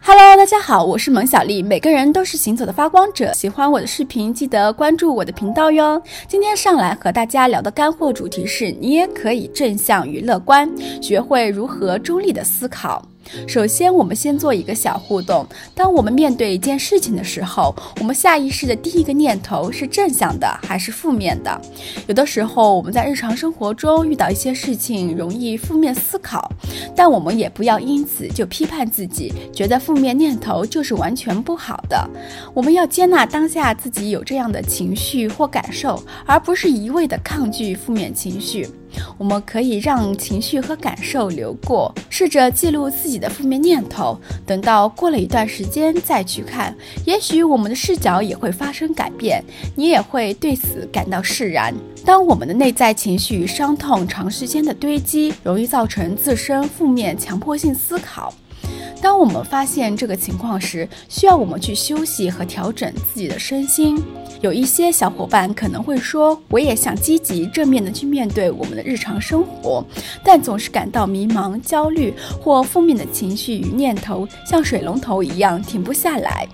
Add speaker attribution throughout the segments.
Speaker 1: Hello，大家好，我是萌小丽。每个人都是行走的发光者，喜欢我的视频，记得关注我的频道哟。今天上来和大家聊的干货主题是：你也可以正向与乐观，学会如何中立的思考。首先，我们先做一个小互动。当我们面对一件事情的时候，我们下意识的第一个念头是正向的还是负面的？有的时候，我们在日常生活中遇到一些事情，容易负面思考，但我们也不要因此就批判自己，觉得负面念头就是完全不好的。我们要接纳当下自己有这样的情绪或感受，而不是一味的抗拒负面情绪。我们可以让情绪和感受流过，试着记录自己的负面念头，等到过了一段时间再去看，也许我们的视角也会发生改变，你也会对此感到释然。当我们的内在情绪伤痛长时间的堆积，容易造成自身负面强迫性思考。当我们发现这个情况时，需要我们去休息和调整自己的身心。有一些小伙伴可能会说：“我也想积极正面的去面对我们的日常生活，但总是感到迷茫、焦虑或负面的情绪与念头像水龙头一样停不下来。”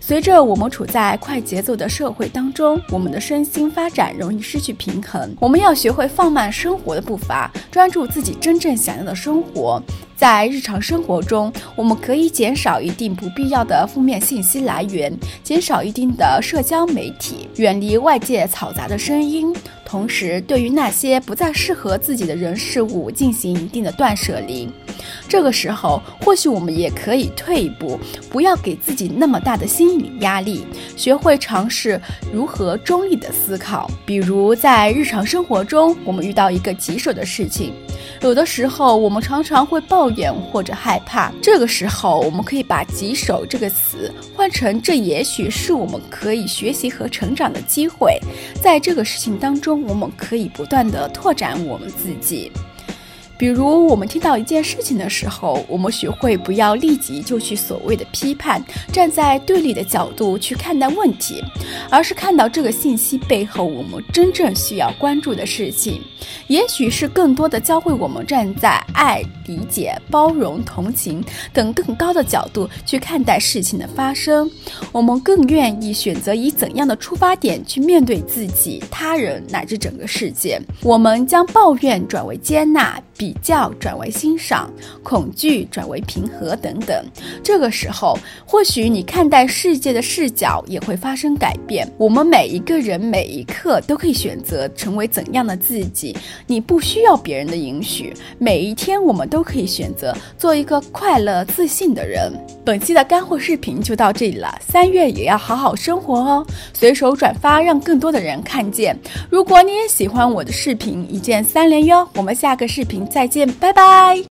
Speaker 1: 随着我们处在快节奏的社会当中，我们的身心发展容易失去平衡。我们要学会放慢生活的步伐，专注自己真正想要的生活。在日常生活中，我们可以减少一定不必要的负面信息来源，减少一定的社交媒体，远离外界嘈杂的声音。同时，对于那些不再适合自己的人事物进行一定的断舍离。这个时候，或许我们也可以退一步，不要给自己那么大的心理压力，学会尝试如何中立的思考。比如，在日常生活中，我们遇到一个棘手的事情。有的时候，我们常常会抱怨或者害怕。这个时候，我们可以把“棘手”这个词换成“这也许是我们可以学习和成长的机会”。在这个事情当中，我们可以不断的拓展我们自己。比如，我们听到一件事情的时候，我们学会不要立即就去所谓的批判，站在对立的角度去看待问题，而是看到这个信息背后我们真正需要关注的事情。也许是更多的教会我们站在爱、理解、包容、同情等更高的角度去看待事情的发生。我们更愿意选择以怎样的出发点去面对自己、他人乃至整个世界。我们将抱怨转为接纳，比较转为欣赏，恐惧转为平和等等。这个时候，或许你看待世界的视角也会发生改变。我们每一个人每一刻都可以选择成为怎样的自己。你不需要别人的允许，每一天我们都都可以选择做一个快乐自信的人。本期的干货视频就到这里了，三月也要好好生活哦，随手转发让更多的人看见。如果你也喜欢我的视频，一键三连哟，我们下个视频再见，拜拜。